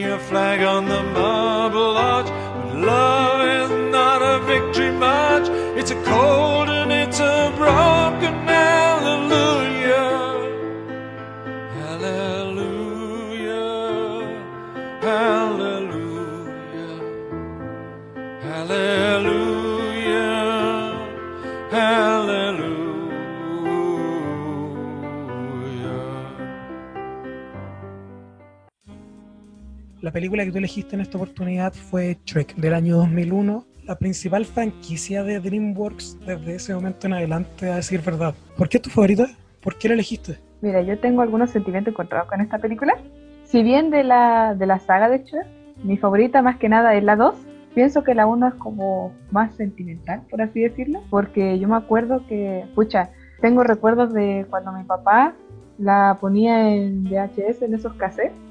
Your flag on the marble arch, but love is not a victory march. It's a cold and it's a broken La película que tú elegiste en esta oportunidad fue Shrek del año 2001, la principal franquicia de DreamWorks desde ese momento en adelante, a decir verdad. ¿Por qué es tu favorita? ¿Por qué la elegiste? Mira, yo tengo algunos sentimientos encontrados con esta película. Si bien de la, de la saga de Shrek, mi favorita más que nada es la 2, pienso que la 1 es como más sentimental, por así decirlo, porque yo me acuerdo que, pucha, tengo recuerdos de cuando mi papá la ponía en VHS, en esos cassettes,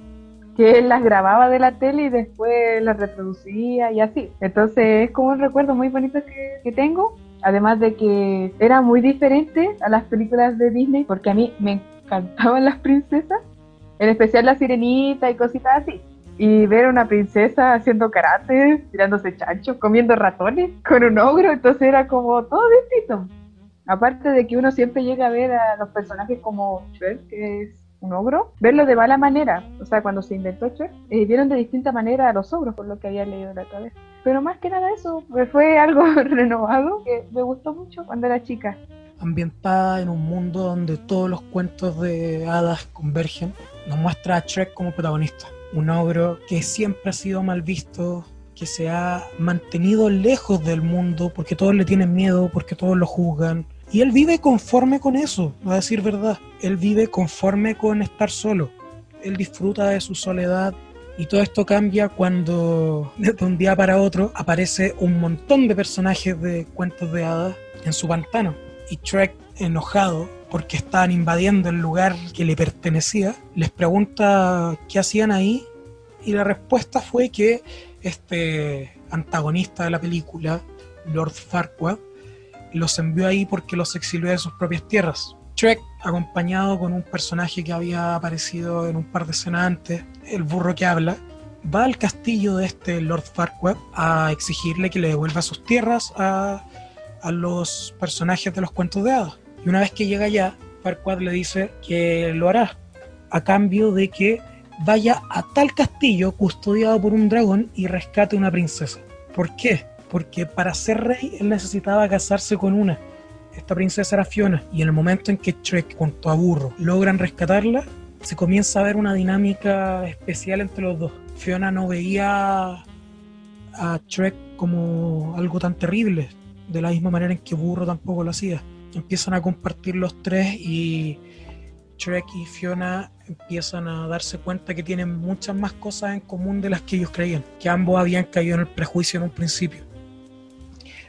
que él las grababa de la tele y después las reproducía y así. Entonces es como un recuerdo muy bonito que, que tengo, además de que era muy diferente a las películas de Disney, porque a mí me encantaban las princesas, en especial la sirenita y cositas así. Y ver a una princesa haciendo karate, tirándose chanchos, comiendo ratones con un ogro, entonces era como todo distinto. Aparte de que uno siempre llega a ver a los personajes como Shrek, que es un ogro, verlo de mala manera. O sea, cuando se inventó Shrek, eh, vieron de distinta manera a los ogros, por lo que había leído la otra vez. Pero más que nada eso, pues fue algo renovado que me gustó mucho cuando era chica. Ambientada en un mundo donde todos los cuentos de hadas convergen, nos muestra a Shrek como protagonista. Un ogro que siempre ha sido mal visto, que se ha mantenido lejos del mundo porque todos le tienen miedo, porque todos lo juzgan. Y él vive conforme con eso, a decir verdad. Él vive conforme con estar solo. Él disfruta de su soledad. Y todo esto cambia cuando de un día para otro aparece un montón de personajes de cuentos de hadas en su pantano. Y Shrek, enojado porque estaban invadiendo el lugar que le pertenecía, les pregunta qué hacían ahí. Y la respuesta fue que este antagonista de la película, Lord Farquaad, los envió ahí porque los exilió de sus propias tierras. Shrek, acompañado con un personaje que había aparecido en un par de escenas antes, el burro que habla, va al castillo de este Lord Farquaad a exigirle que le devuelva sus tierras a, a los personajes de los cuentos de hadas. Y una vez que llega allá, Farquaad le dice que lo hará a cambio de que vaya a tal castillo custodiado por un dragón y rescate una princesa. ¿Por qué? Porque para ser rey él necesitaba casarse con una. Esta princesa era Fiona y en el momento en que Shrek junto a Burro logran rescatarla, se comienza a ver una dinámica especial entre los dos. Fiona no veía a Shrek como algo tan terrible, de la misma manera en que Burro tampoco lo hacía. Empiezan a compartir los tres y Shrek y Fiona empiezan a darse cuenta que tienen muchas más cosas en común de las que ellos creían, que ambos habían caído en el prejuicio en un principio.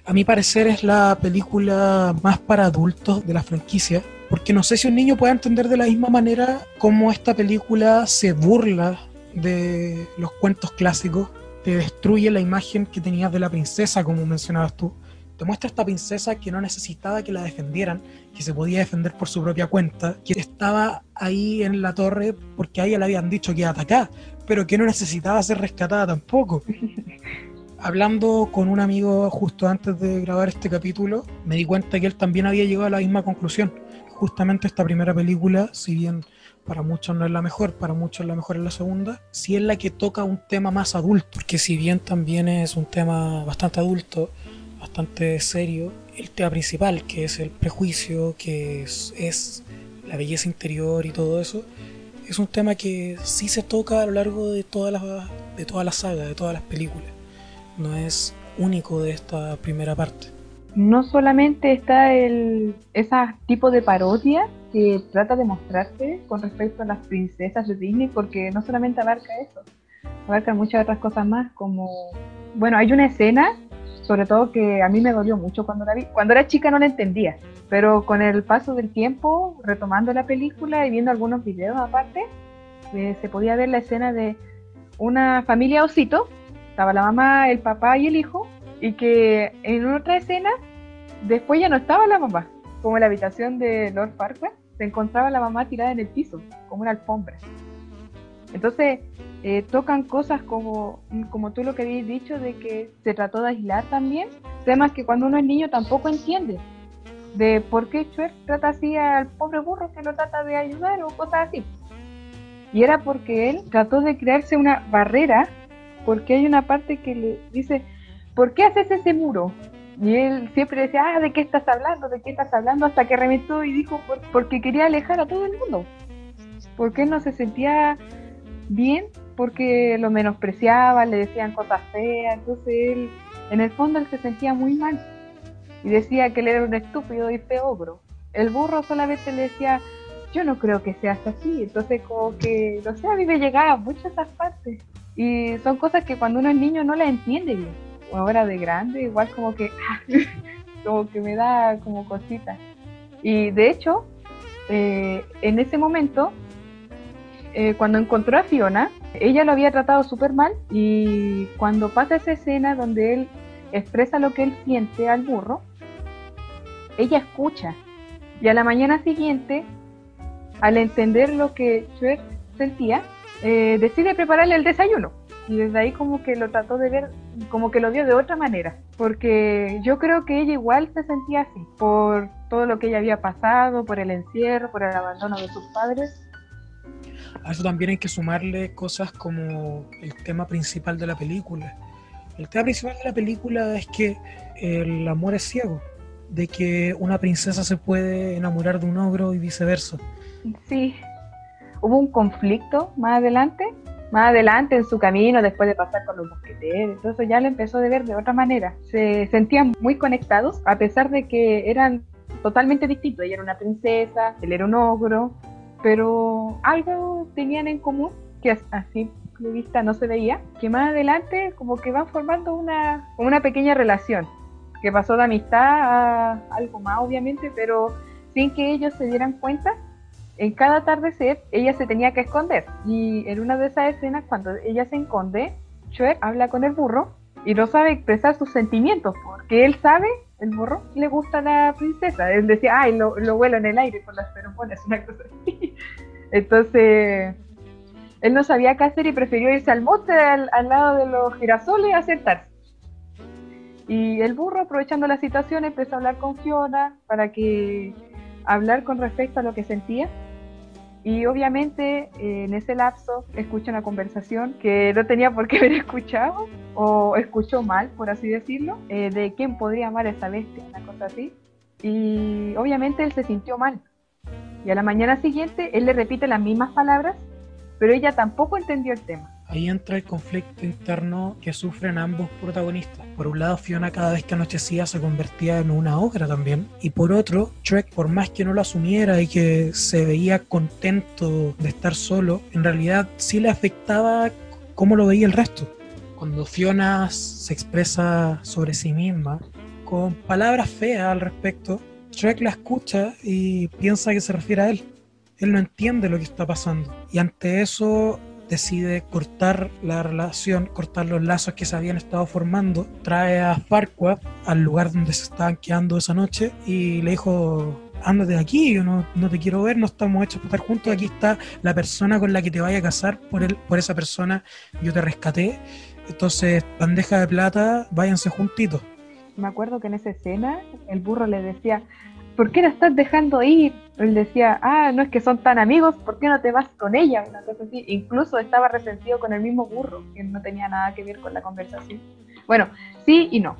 A mi parecer es la película más para adultos de la franquicia, porque no sé si un niño puede entender de la misma manera cómo esta película se burla de los cuentos clásicos, te destruye la imagen que tenías de la princesa, como mencionabas tú, te muestra esta princesa que no necesitaba que la defendieran, que se podía defender por su propia cuenta, que estaba ahí en la torre porque a ella le habían dicho que iba a atacar, pero que no necesitaba ser rescatada tampoco. Hablando con un amigo justo antes de grabar este capítulo, me di cuenta que él también había llegado a la misma conclusión. Justamente esta primera película, si bien para muchos no es la mejor, para muchos la mejor es la segunda, sí es la que toca un tema más adulto, porque si bien también es un tema bastante adulto, bastante serio el tema principal, que es el prejuicio, que es, la belleza interior y todo eso, es un tema que sí se toca a lo largo de toda la, de toda la saga, de todas las películas. No es único de esta primera parte. No solamente está el ese tipo de parodia que trata de mostrarse con respecto a las princesas de Disney, porque no solamente abarca eso, abarca muchas otras cosas más, como, bueno, hay una escena sobre todo que a mí me dolió mucho cuando la vi. Era chica no la entendía, pero con el paso del tiempo, retomando la película y viendo algunos videos aparte, eh, se podía ver la escena de una familia osito, estaba la mamá, el papá y el hijo, y que en otra escena, después ya no estaba la mamá, como en la habitación de Lord Farquaad, se encontraba la mamá tirada en el piso, como una alfombra. Entonces, eh, tocan cosas como, como tú lo que habías dicho, de que se trató de aislar también, temas que cuando uno es niño tampoco entiende, de por qué Shrek trata así al pobre burro que lo trata de ayudar o cosas así. Y era porque él trató de crearse una barrera, porque hay una parte que le dice, ¿por qué haces ese muro? Y él siempre decía, ah, ¿de qué estás hablando? ¿De qué estás hablando? Hasta que reventó y dijo, porque quería alejar a todo el mundo. Porque no se sentía bien, porque lo menospreciaba, le decían cosas feas. Entonces él, en el fondo, él se sentía muy mal. Y decía que él era un estúpido y feo. El burro solamente le decía, yo no creo que seas así. Entonces, como que, no sé, a mí me llegaba mucho esas partes. Y son cosas que cuando uno es niño no las entiende bien ahora de grande, igual como que, como que me da como cositas. Y de hecho, eh, en ese momento, eh, cuando encontró a Fiona, ella lo había tratado súper mal y cuando pasa esa escena donde él expresa lo que él siente al burro, ella escucha. Y a la mañana siguiente, al entender lo que Shrek sentía, eh, decide prepararle el desayuno y desde ahí como que lo trató de ver, como que lo vio de otra manera, porque yo creo que ella igual se sentía así, por todo lo que ella había pasado, por el encierro, por el abandono de sus padres. A eso también hay que sumarle cosas como el tema principal de la película. El tema principal de la película es que el amor es ciego, de que una princesa se puede enamorar de un ogro y viceversa. Sí, hubo un conflicto más adelante más adelante en su camino, después de pasar con los mosqueteros, entonces ya le empezó a ver de otra manera. Se sentían muy conectados, a pesar de que eran totalmente distintos. Ella era una princesa, él era un ogro, pero algo tenían en común que así de vista no se veía, que más adelante como que van formando una, una pequeña relación, que pasó de amistad a algo más obviamente, pero sin que ellos se dieran cuenta en cada atardecer ella se tenía que esconder. Y en una de esas escenas, cuando ella se esconde, Shrek habla con el burro y no sabe expresar sus sentimientos, porque él sabe, el burro, le gusta a la princesa. Él decía, ay, lo, lo vuelo en el aire con las feromonas, una cosa así. Entonces, él no sabía qué hacer y prefirió irse al monte al, al lado de los girasoles a sentarse. Y el burro, aprovechando la situación, empezó a hablar con Fiona para que hablar con respecto a lo que sentía y obviamente eh, en ese lapso escucha una conversación que no tenía por qué haber escuchado o escuchó mal, por así decirlo, eh, de quién podría amar a esa bestia, una cosa así. Y obviamente él se sintió mal. Y a la mañana siguiente él le repite las mismas palabras, pero ella tampoco entendió el tema. Ahí entra el conflicto interno que sufren ambos protagonistas. Por un lado, Fiona cada vez que anochecía se convertía en una ogra también. Y por otro, Trek, por más que no lo asumiera y que se veía contento de estar solo, en realidad sí le afectaba cómo lo veía el resto. Cuando Fiona se expresa sobre sí misma, con palabras feas al respecto, Trek la escucha y piensa que se refiere a él. Él no entiende lo que está pasando. Y ante eso decide cortar la relación, cortar los lazos que se habían estado formando, trae a Farquaad al lugar donde se estaban quedando esa noche y le dijo, ándate de aquí, yo no, te quiero ver, no estamos hechos para estar juntos, aquí está la persona con la que te vaya a casar, por, el, por esa persona yo te rescaté, entonces bandeja de plata, váyanse juntitos. Me acuerdo que en esa escena el burro le decía, ¿por qué la estás dejando ir? Él decía, ah, no es que son tan amigos, ¿por qué no te vas con ella? Incluso estaba resentido con el mismo burro, que no tenía nada que ver con la conversación. Bueno, sí y no.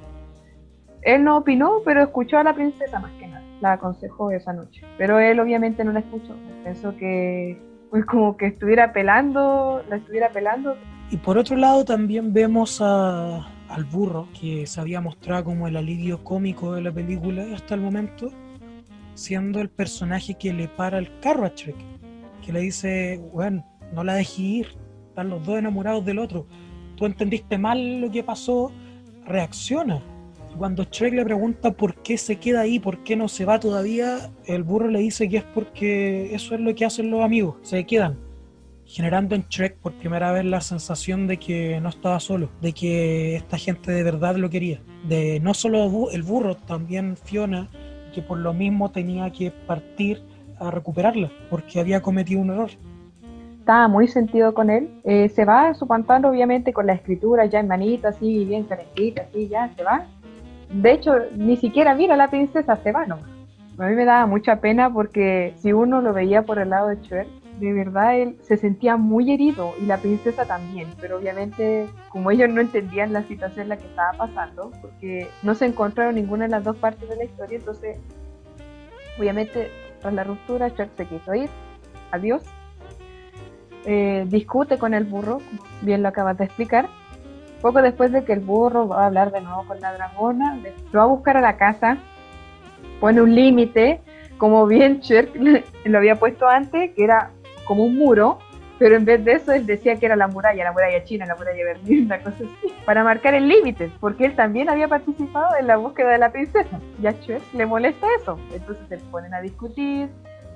Él no opinó, pero escuchó a la princesa más que nada. La aconsejó esa noche. Pero él obviamente no la escuchó. Pensó que pues como que estuviera pelando, la estuviera pelando. Y por otro lado también vemos al burro, que se había mostrado como el alivio cómico de la película hasta el momento, siendo el personaje que le para el carro a Shrek, que le dice, bueno, no la dejes ir, están los dos enamorados del otro, tú entendiste mal lo que pasó, reacciona. Cuando Shrek le pregunta por qué se queda ahí, por qué no se va todavía, el burro le dice que es porque eso es lo que hacen los amigos, se quedan, generando en Shrek por primera vez la sensación de que no estaba solo, de que esta gente de verdad lo quería, de no solo el burro, también Fiona que por lo mismo tenía que partir a recuperarla, porque había cometido un error. estaba muy sentido con él. Eh, se va a su pantano, obviamente, con la escritura ya en manito, así, bien calentita, así, ya, se va. De hecho, ni siquiera mira a la princesa, se va nomás. A mí me daba mucha pena porque si uno lo veía por el lado de Shrek, de verdad él se sentía muy herido y la princesa también, pero obviamente como ellos no entendían la situación en la que estaba pasando, porque no se encontraron ninguna de las dos partes de la historia, entonces obviamente tras la ruptura Shrek se quiso ir, adiós, eh, discute con el burro, como bien lo acabas de explicar, poco después de que el burro va a hablar de nuevo con la dragona, lo va a buscar a la casa, pone un límite, como bien Shrek lo había puesto antes, que era como un muro, pero en vez de eso él decía que era la muralla, la muralla china, la muralla Berlín, una cosa así, para marcar el límite, porque él también había participado en la búsqueda de la princesa. Y a Shrek le molesta eso, entonces se ponen a discutir,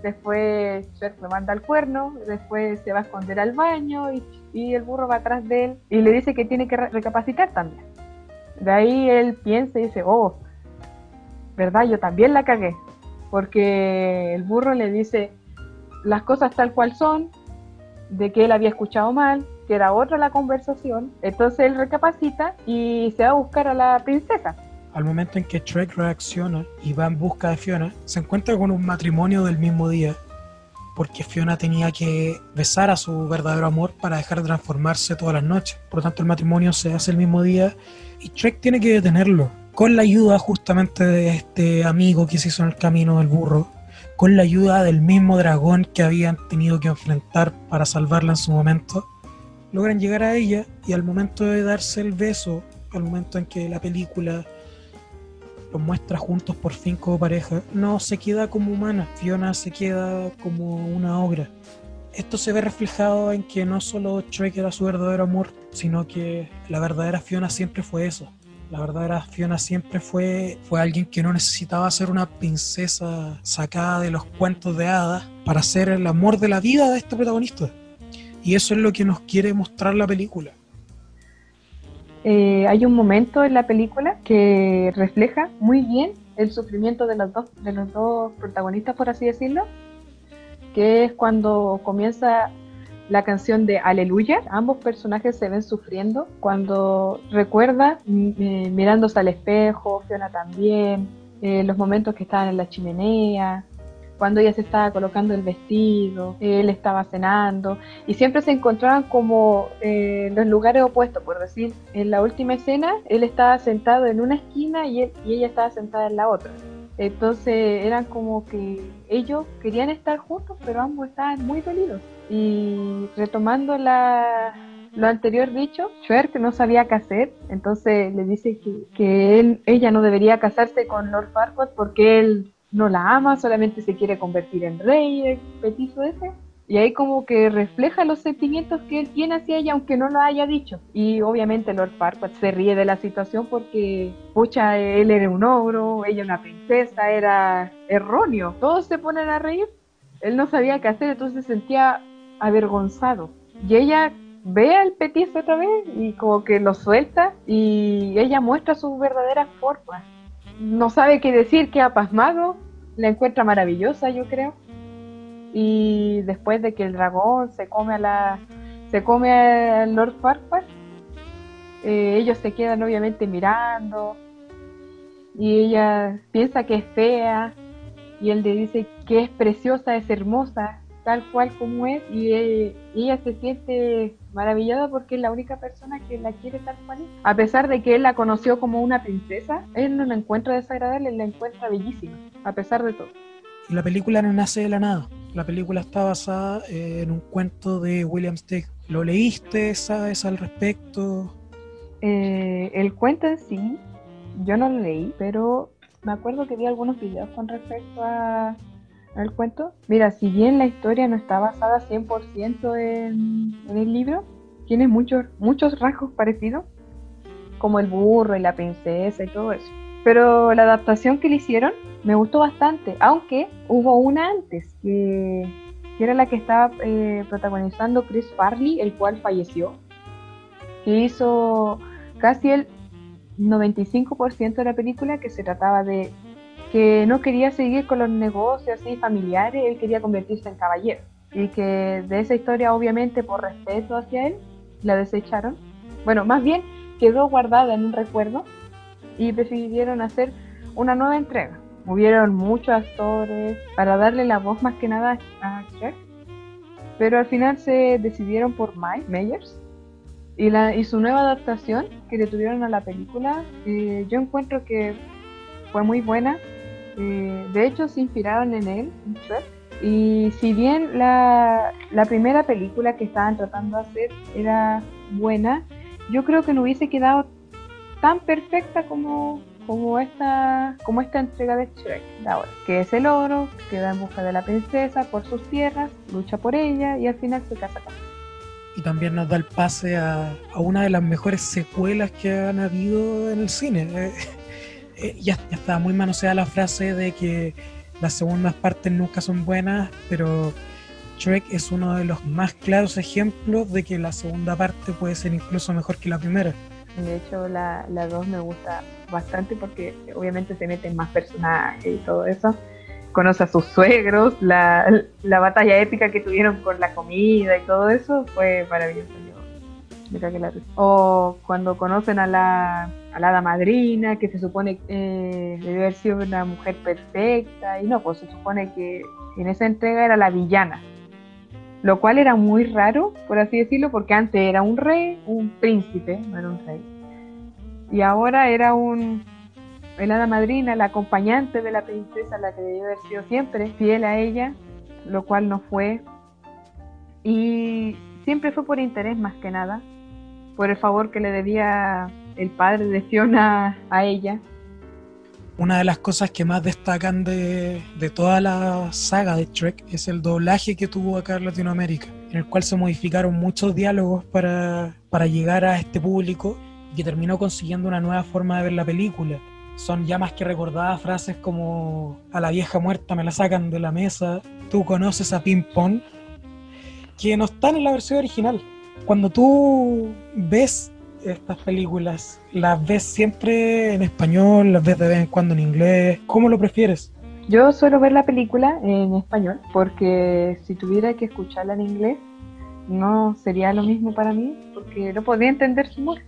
después Shrek lo manda al cuerno, después se va a esconder al baño y, y el burro va atrás de él y le dice que tiene que recapacitar también. De ahí él piensa y dice, oh, ¿verdad? Yo también la cagué, porque el burro le dice, las cosas tal cual son, de que él había escuchado mal, que era otra la conversación, entonces él recapacita y se va a buscar a la princesa. Al momento en que Shrek reacciona y va en busca de Fiona, se encuentra con un matrimonio del mismo día, porque Fiona tenía que besar a su verdadero amor para dejar de transformarse todas las noches. Por lo tanto, el matrimonio se hace el mismo día y Shrek tiene que detenerlo, con la ayuda justamente de este amigo que se hizo en el camino del burro, con la ayuda del mismo dragón que habían tenido que enfrentar para salvarla en su momento, logran llegar a ella y al momento de darse el beso, al momento en que la película los muestra juntos por fin como pareja, no se queda como humana, Fiona se queda como una obra. Esto se ve reflejado en que no solo Shrek era su verdadero amor, sino que la verdadera Fiona siempre fue eso, la verdadera Fiona siempre fue, fue alguien que no necesitaba ser una princesa sacada de los cuentos de hadas para ser el amor de la vida de este protagonista. Y eso es lo que nos quiere mostrar la película. Eh, hay un momento en la película que refleja muy bien el sufrimiento de los dos, de los dos protagonistas, por así decirlo, que es cuando comienza la canción de Aleluya. Ambos personajes se ven sufriendo cuando recuerda eh, mirándose al espejo, Fiona también, eh, los momentos que estaban en la chimenea, cuando ella se estaba colocando el vestido, él estaba cenando, y siempre se encontraban como eh, los lugares opuestos, por decir, en la última escena él estaba sentado en una esquina y, y ella estaba sentada en la otra. Entonces eran como que ellos querían estar juntos, pero ambos estaban muy dolidos. Y retomando la, lo anterior dicho, Shrek no sabía qué hacer, entonces le dice que, que él, ella no debería casarse con Lord Farquaad porque él no la ama, solamente se quiere convertir en rey, el petizo ese. Y ahí como que refleja los sentimientos que él tiene hacia ella, aunque no lo haya dicho. Y obviamente Lord Farquaad se ríe de la situación porque, pucha, él era un ogro, ella una princesa, era erróneo. Todos se ponen a reír. Él no sabía qué hacer, entonces se sentía avergonzado. Y ella ve al petizo otra vez y como que lo suelta y ella muestra su verdadera forma. No sabe qué decir, qué pasmado, la encuentra maravillosa, yo creo y después de que el dragón se come a la se come al Lord Farquaad eh, ellos se quedan obviamente mirando y ella piensa que es fea y él le dice que es preciosa, es hermosa, tal cual como es y, ella se siente maravillada porque es la única persona que la quiere tal cual. A pesar de que él la conoció como una princesa, él no la encuentra desagradable, él la encuentra bellísima, a pesar de todo. La película no nace de la nada. La película está basada eh, en un cuento de William Steig. ¿Lo leíste? ¿Sabes al respecto? Eh, el cuento en sí, yo no lo leí, pero me acuerdo que vi algunos videos con respecto a, al cuento. Mira, si bien la historia no está basada 100% en, en el libro, tiene muchos, muchos rasgos parecidos, como el burro y la princesa y todo eso. Pero la adaptación que le hicieron me gustó bastante, aunque hubo una antes, que, era la que estaba eh, protagonizando Chris Farley, el cual falleció, que hizo casi el 95% de la película, que se trataba de que no quería seguir con los negocios así familiares, él quería convertirse en caballero. y que de esa historia obviamente por respeto hacia él la desecharon. Bueno, más bien quedó guardada en un recuerdo y decidieron hacer una nueva entrega. Hubieron muchos actores para darle la voz más que nada a Shrek, pero al final se decidieron por Mike Myers y, la, y su nueva adaptación que le tuvieron a la película. Eh, yo encuentro que fue muy buena. Eh, de hecho, se inspiraron en él, en Shrek. Y si bien la, la primera película que estaban tratando de hacer era buena, yo creo que no hubiese quedado tan perfecta como como esta, como esta entrega de Shrek de ahora, que es el oro, que va en busca de la princesa por sus tierras, lucha por ella y al final se casa con. Y también nos da el pase a, a una de las mejores secuelas que han habido en el cine. Eh, eh, ya, ya estaba muy manoseada la frase de que las segundas partes nunca son buenas, pero Shrek es uno de los más claros ejemplos de que la segunda parte puede ser incluso mejor que la primera. De hecho, la 2 me gusta bastante porque obviamente se meten más personajes y todo eso. Conoce a sus suegros, la, la batalla épica que tuvieron con la comida y todo eso fue maravilloso. O cuando conocen a la, a la hada madrina, que se supone eh, debe haber sido una mujer perfecta, y no, pues se supone que en esa entrega era la villana, lo cual era muy raro, por así decirlo, porque antes era un rey, un príncipe, no era un rey, y ahora era un el madrina, la acompañante de la princesa, la que debió haber sido siempre fiel a ella, lo cual no fue. Y siempre fue por interés más que nada, por el favor que le debía el padre de Fiona a ella. Una de las cosas que más destacan de, de, toda la saga de Trek es el doblaje que tuvo acá en Latinoamérica, en el cual se modificaron muchos diálogos para, para llegar a este público y que terminó consiguiendo una nueva forma de ver la película. Son ya más que recordadas frases como a la vieja muerta me la sacan de la mesa, tú conoces a Ping Pong, que no están en la versión original. Cuando tú ves estas películas? ¿Las ves siempre en español? ¿Las ves de vez en cuando en inglés? ¿Cómo lo prefieres? Yo suelo ver la película en español porque si tuviera que escucharla en inglés no sería lo mismo para mí porque no podría entender su humor.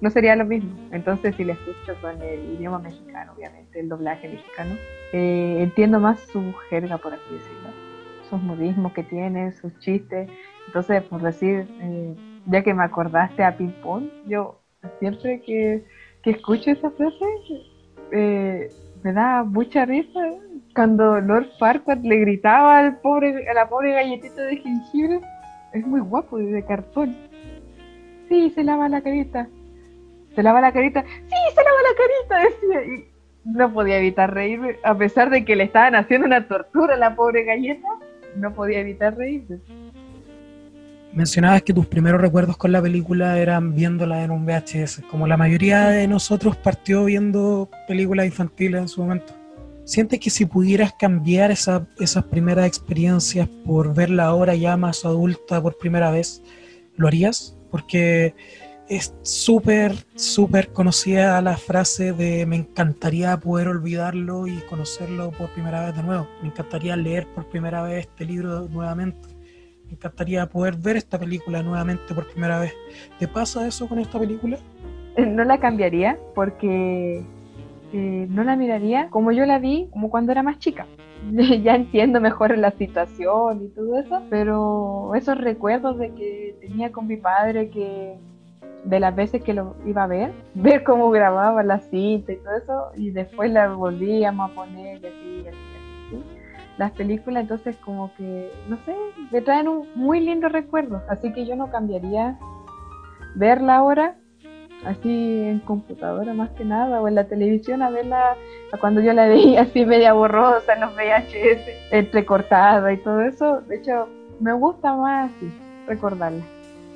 No sería lo mismo. Entonces si la escucho con el idioma mexicano, obviamente, el doblaje mexicano, eh, entiendo más su jerga, por así decirlo. Sus modismos que tiene, sus chistes. Entonces, por decir... Eh, ya que me acordaste a Ping Pong, yo siempre que, escucho esa frase eh, me da mucha risa cuando Lord Farquaad le gritaba al pobre, a la pobre galletita de jengibre. Es muy guapo de cartón. Sí, se lava la carita. Se lava la carita. Sí, se lava la carita, decía. Y no podía evitar reírme, a pesar de que le estaban haciendo una tortura a la pobre galleta. No podía evitar reírme. Mencionabas que tus primeros recuerdos con la película eran viéndola en un VHS, como la mayoría de nosotros partió viendo películas infantiles en su momento. ¿Sientes que si pudieras cambiar esa, esas primeras experiencias por verla ahora ya más adulta por primera vez, lo harías? Porque es súper, súper conocida la frase de me encantaría poder olvidarlo y conocerlo por primera vez de nuevo. Me encantaría leer por primera vez este libro nuevamente me encantaría poder ver esta película nuevamente por primera vez. ¿Te pasa eso con esta película? Eh, no la cambiaría porque eh, no la miraría como yo la vi, como cuando era más chica. ya entiendo mejor la situación y todo eso, pero esos recuerdos de que tenía con mi padre que de las veces que lo iba a ver, ver cómo grababa la cinta y todo eso, y después la volvíamos a poner y así, así las películas, entonces como que, no sé, me traen un muy lindo recuerdo, así que yo no cambiaría verla ahora, así en computadora más que nada, o en la televisión a verla a cuando yo la veía así media borrosa en los VHS, entrecortada y todo eso, de hecho me gusta más así, recordarla.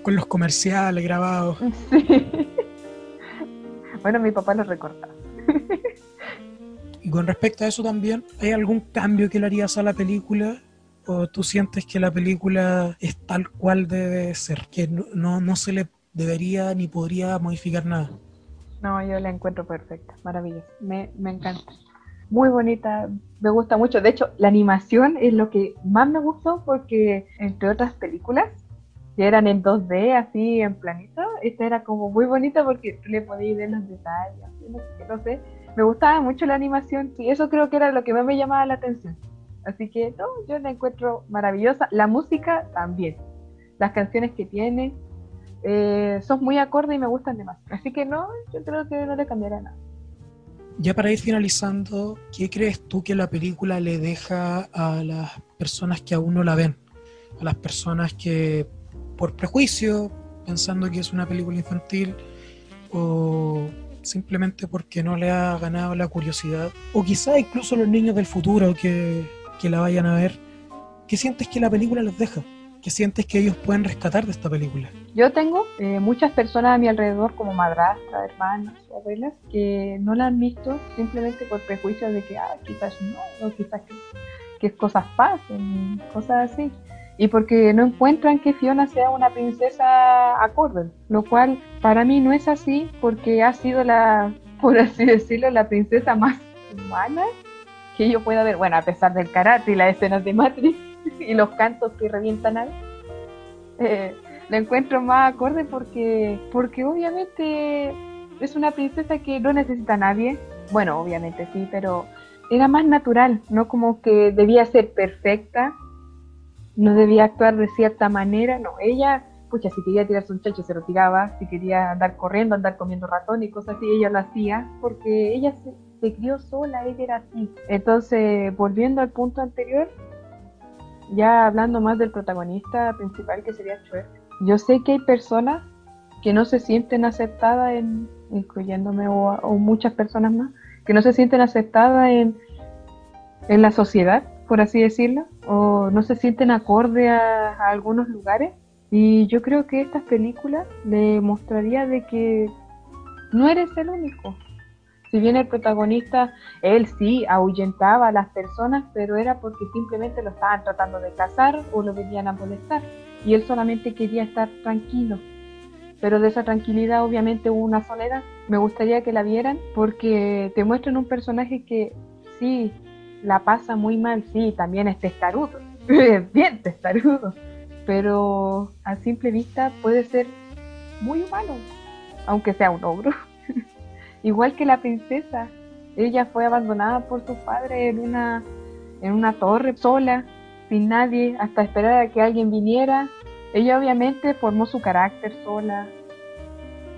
Con los comerciales grabados. Sí. Bueno, mi papá los recortaba. Y con respecto a eso también, ¿hay algún cambio que le harías a la película? ¿O tú sientes que la película es tal cual debe ser? Que no, no se le debería ni podría modificar nada. No, yo la encuentro perfecta, maravillosa. Me, me encanta. muy bonita, me gusta mucho. De hecho, la animación es lo que más me gustó porque, entre otras películas, que eran en 2D, así en planito, esta era como muy bonita porque le podías ver los detalles, no sé, no sé. Me gustaba mucho la animación y eso creo que era lo que más me llamaba la atención. Así que, no, yo la encuentro maravillosa. La música también. Las canciones que tiene eh, son muy acordes y me gustan demasiado. Así que no, yo creo que no le cambiará nada. Ya para ir finalizando, ¿qué crees tú que la película le deja a las personas que aún no la ven? A las personas que por prejuicio, pensando que es una película infantil, o simplemente porque no le ha ganado la curiosidad, o quizá incluso los niños del futuro que, que la vayan a ver, ¿qué sientes que la película les deja? ¿Qué sientes que ellos pueden rescatar de esta película? Yo tengo eh, muchas personas a mi alrededor, como madrastra, hermanas o abuelas, que no la han visto simplemente por prejuicios de que, ah, quizás no, o quizás que, que cosas pasen, cosas así. Y porque no encuentran que Fiona sea una princesa acorde, lo cual para mí no es así, porque ha sido la, por así decirlo, la princesa más humana que yo pueda ver. Bueno, a pesar del karate y las escenas de Matrix y los cantos que revientan a eh, la encuentro más acorde porque, porque obviamente es una princesa que no necesita a nadie. Bueno, obviamente sí, pero era más natural, no como que debía ser perfecta, no debía actuar de cierta manera, no, ella, pucha, si quería tirarse un chacho se lo tiraba, si quería andar corriendo, andar comiendo ratón y cosas así, ella lo hacía, porque ella se, crió sola, ella era así. Entonces, volviendo al punto anterior, ya hablando más del protagonista principal que sería Shrek, yo sé que hay personas que no se sienten aceptadas, en, incluyéndome o, muchas personas más, que no se sienten aceptadas en, en la sociedad, por así decirlo, o no se sienten acorde a, algunos lugares. Y yo creo que estas películas le mostraría de que no eres el único, si bien el protagonista, él sí ahuyentaba a las personas, pero era porque simplemente lo estaban tratando de cazar o lo venían a molestar. Y él solamente quería estar tranquilo. Pero de esa tranquilidad obviamente hubo una soledad. Me gustaría que la vieran porque te muestran un personaje que sí, la pasa muy mal, sí, también es testarudo, es bien testarudo, pero a simple vista puede ser muy humano, aunque sea un ogro. igual que la princesa. Ella fue abandonada por su padre en una, en una torre sola, sin nadie, hasta esperar a que alguien viniera. Ella obviamente formó su carácter sola.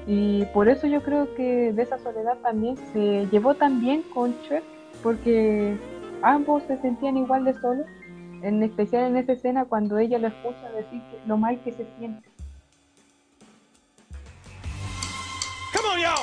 Y por eso yo creo que de esa soledad también se llevó también con Shrek, porque ambos se sentían igual de solos, en especial en esa escena cuando ella lo escucha decir lo mal que se siente. Come on,